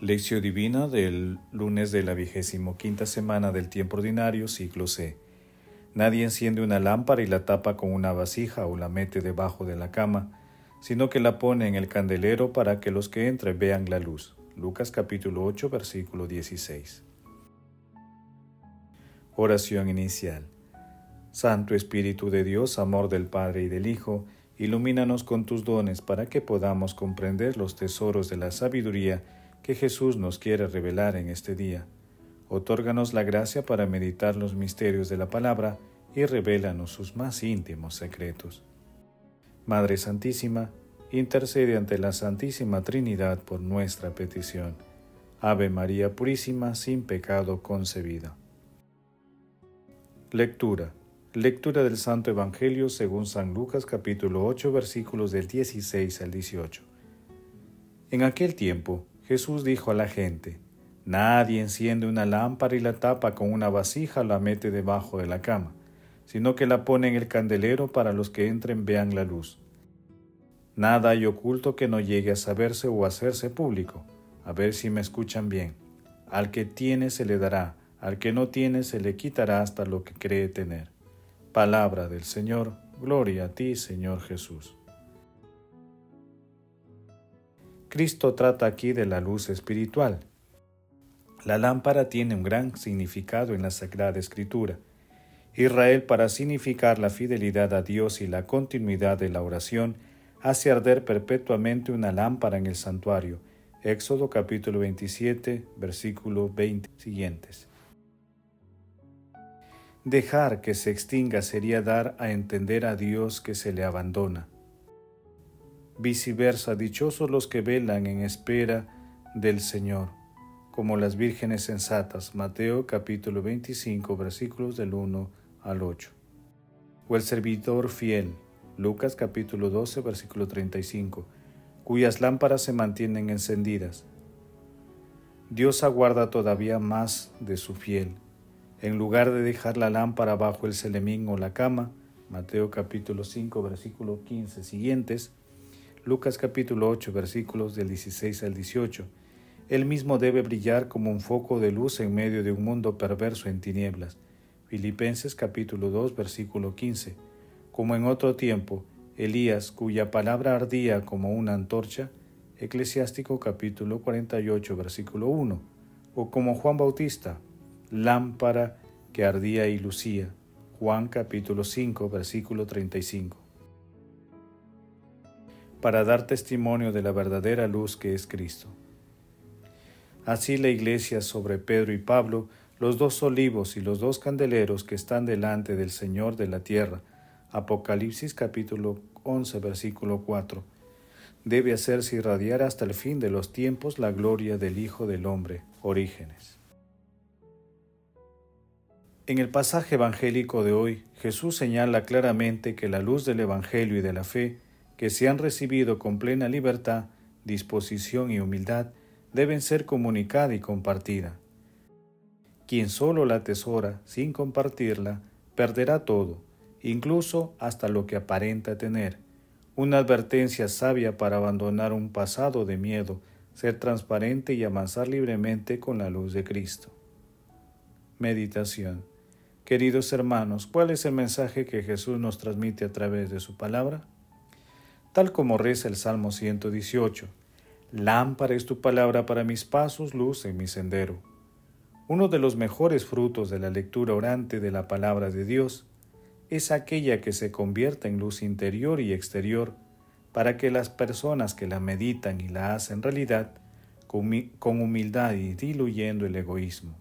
Lección Divina del lunes de la vigésimo quinta semana del tiempo ordinario, ciclo C. Nadie enciende una lámpara y la tapa con una vasija o la mete debajo de la cama, sino que la pone en el candelero para que los que entren vean la luz. Lucas capítulo 8, versículo 16. Oración inicial. Santo Espíritu de Dios, amor del Padre y del Hijo, ilumínanos con tus dones para que podamos comprender los tesoros de la sabiduría que Jesús nos quiere revelar en este día. Otórganos la gracia para meditar los misterios de la palabra y revélanos sus más íntimos secretos. Madre Santísima, intercede ante la Santísima Trinidad por nuestra petición. Ave María Purísima, sin pecado concebida. Lectura. Lectura del Santo Evangelio según San Lucas capítulo 8 versículos del 16 al 18. En aquel tiempo, Jesús dijo a la gente, Nadie enciende una lámpara y la tapa con una vasija o la mete debajo de la cama, sino que la pone en el candelero para los que entren vean la luz. Nada hay oculto que no llegue a saberse o hacerse público. A ver si me escuchan bien. Al que tiene se le dará, al que no tiene se le quitará hasta lo que cree tener. Palabra del Señor, gloria a ti, Señor Jesús. Cristo trata aquí de la luz espiritual. La lámpara tiene un gran significado en la Sagrada Escritura. Israel, para significar la fidelidad a Dios y la continuidad de la oración, hace arder perpetuamente una lámpara en el santuario. Éxodo capítulo 27, versículo 20 siguientes. Dejar que se extinga sería dar a entender a Dios que se le abandona viceversa, dichosos los que velan en espera del Señor, como las vírgenes sensatas. Mateo capítulo 25 versículos del 1 al 8. O el servidor fiel. Lucas capítulo 12 versículo 35, cuyas lámparas se mantienen encendidas. Dios aguarda todavía más de su fiel. En lugar de dejar la lámpara bajo el celemín o la cama, Mateo capítulo 5 versículo 15 siguientes, Lucas capítulo 8 versículos del 16 al 18. Él mismo debe brillar como un foco de luz en medio de un mundo perverso en tinieblas. Filipenses capítulo 2 versículo 15. Como en otro tiempo, Elías, cuya palabra ardía como una antorcha, Eclesiástico capítulo 48 versículo 1. O como Juan Bautista, lámpara que ardía y lucía. Juan capítulo 5 versículo 35 para dar testimonio de la verdadera luz que es Cristo. Así la iglesia sobre Pedro y Pablo, los dos olivos y los dos candeleros que están delante del Señor de la tierra. Apocalipsis capítulo 11 versículo 4. Debe hacerse irradiar hasta el fin de los tiempos la gloria del Hijo del Hombre, Orígenes. En el pasaje evangélico de hoy, Jesús señala claramente que la luz del Evangelio y de la fe que se han recibido con plena libertad, disposición y humildad, deben ser comunicada y compartida. Quien solo la atesora sin compartirla, perderá todo, incluso hasta lo que aparenta tener. Una advertencia sabia para abandonar un pasado de miedo, ser transparente y avanzar libremente con la luz de Cristo. Meditación. Queridos hermanos, ¿cuál es el mensaje que Jesús nos transmite a través de su palabra? Tal como reza el Salmo 118. Lámpara es tu palabra para mis pasos, luz en mi sendero. Uno de los mejores frutos de la lectura orante de la palabra de Dios es aquella que se convierte en luz interior y exterior para que las personas que la meditan y la hacen realidad con humildad y diluyendo el egoísmo.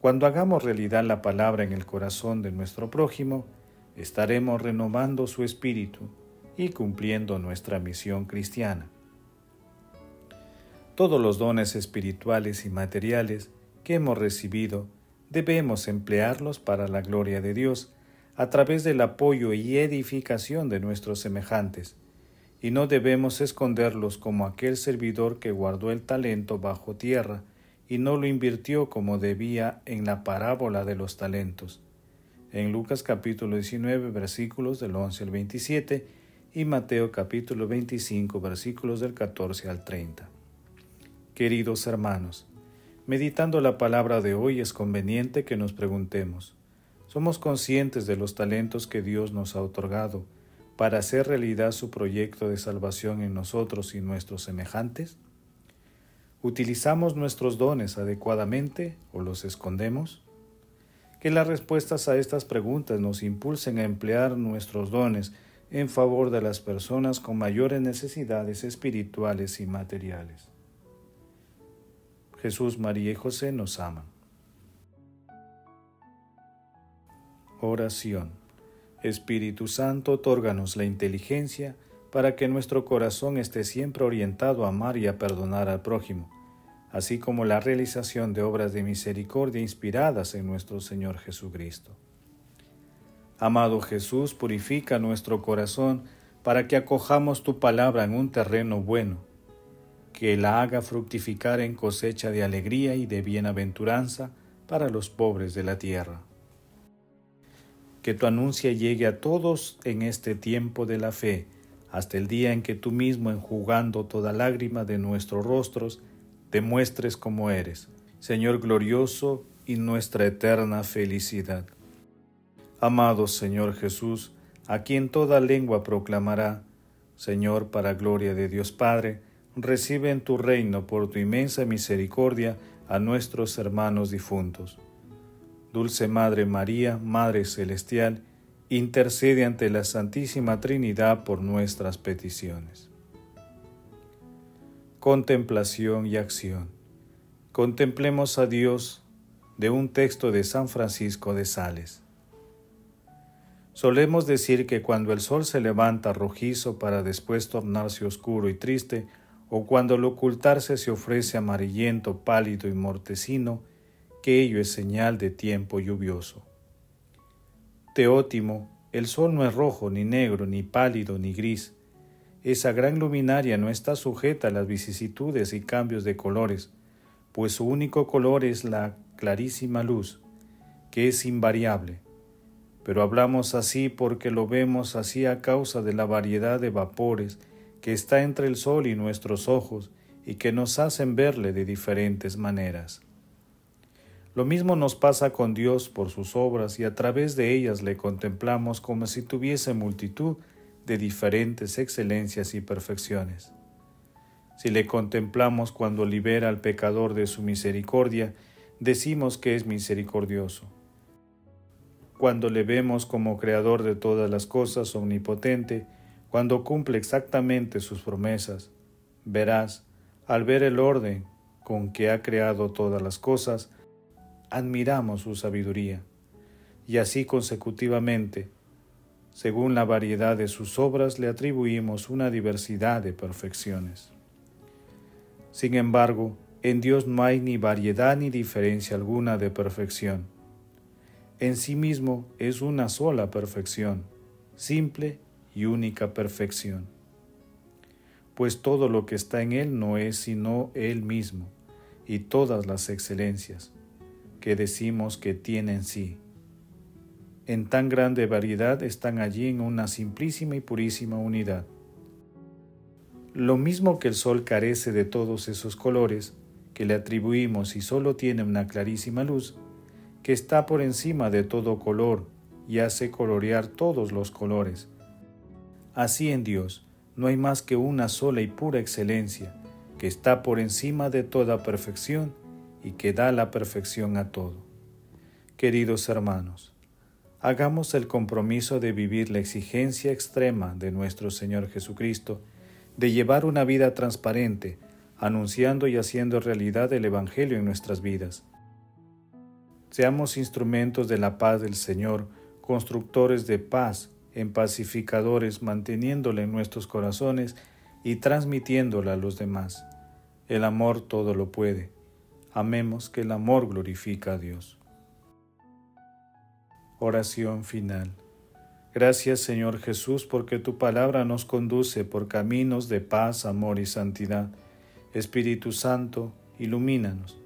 Cuando hagamos realidad la palabra en el corazón de nuestro prójimo, estaremos renovando su espíritu y cumpliendo nuestra misión cristiana. Todos los dones espirituales y materiales que hemos recibido debemos emplearlos para la gloria de Dios a través del apoyo y edificación de nuestros semejantes, y no debemos esconderlos como aquel servidor que guardó el talento bajo tierra y no lo invirtió como debía en la parábola de los talentos. En Lucas capítulo 19 versículos del 11 al 27 y Mateo capítulo 25 versículos del 14 al 30. Queridos hermanos, meditando la palabra de hoy es conveniente que nos preguntemos, ¿somos conscientes de los talentos que Dios nos ha otorgado para hacer realidad su proyecto de salvación en nosotros y nuestros semejantes? ¿Utilizamos nuestros dones adecuadamente o los escondemos? Que las respuestas a estas preguntas nos impulsen a emplear nuestros dones en favor de las personas con mayores necesidades espirituales y materiales. Jesús, María y José nos aman. Oración. Espíritu Santo, otórganos la inteligencia para que nuestro corazón esté siempre orientado a amar y a perdonar al prójimo, así como la realización de obras de misericordia inspiradas en nuestro Señor Jesucristo. Amado Jesús, purifica nuestro corazón para que acojamos tu palabra en un terreno bueno que la haga fructificar en cosecha de alegría y de bienaventuranza para los pobres de la tierra. Que tu anuncia llegue a todos en este tiempo de la fe, hasta el día en que tú mismo, enjugando toda lágrima de nuestros rostros, te muestres como eres, Señor glorioso y nuestra eterna felicidad. Amado Señor Jesús, a quien toda lengua proclamará, Señor, para gloria de Dios Padre, recibe en tu reino por tu inmensa misericordia a nuestros hermanos difuntos. Dulce Madre María, Madre Celestial, intercede ante la Santísima Trinidad por nuestras peticiones. Contemplación y acción. Contemplemos a Dios de un texto de San Francisco de Sales. Solemos decir que cuando el sol se levanta rojizo para después tornarse oscuro y triste, o cuando al ocultarse se ofrece amarillento, pálido y mortecino, que ello es señal de tiempo lluvioso. Teótimo, el sol no es rojo, ni negro, ni pálido, ni gris. Esa gran luminaria no está sujeta a las vicisitudes y cambios de colores, pues su único color es la clarísima luz, que es invariable. Pero hablamos así porque lo vemos así a causa de la variedad de vapores que está entre el sol y nuestros ojos y que nos hacen verle de diferentes maneras. Lo mismo nos pasa con Dios por sus obras y a través de ellas le contemplamos como si tuviese multitud de diferentes excelencias y perfecciones. Si le contemplamos cuando libera al pecador de su misericordia, decimos que es misericordioso. Cuando le vemos como creador de todas las cosas, omnipotente, cuando cumple exactamente sus promesas, verás, al ver el orden con que ha creado todas las cosas, admiramos su sabiduría, y así consecutivamente, según la variedad de sus obras, le atribuimos una diversidad de perfecciones. Sin embargo, en Dios no hay ni variedad ni diferencia alguna de perfección. En sí mismo es una sola perfección, simple y única perfección. Pues todo lo que está en Él no es sino Él mismo y todas las excelencias que decimos que tiene en sí. En tan grande variedad están allí en una simplísima y purísima unidad. Lo mismo que el sol carece de todos esos colores que le atribuimos y solo tiene una clarísima luz, que está por encima de todo color y hace colorear todos los colores, Así en Dios no hay más que una sola y pura excelencia, que está por encima de toda perfección y que da la perfección a todo. Queridos hermanos, hagamos el compromiso de vivir la exigencia extrema de nuestro Señor Jesucristo, de llevar una vida transparente, anunciando y haciendo realidad el Evangelio en nuestras vidas. Seamos instrumentos de la paz del Señor, constructores de paz en pacificadores, manteniéndola en nuestros corazones y transmitiéndola a los demás. El amor todo lo puede. Amemos que el amor glorifica a Dios. Oración final. Gracias Señor Jesús porque tu palabra nos conduce por caminos de paz, amor y santidad. Espíritu Santo, ilumínanos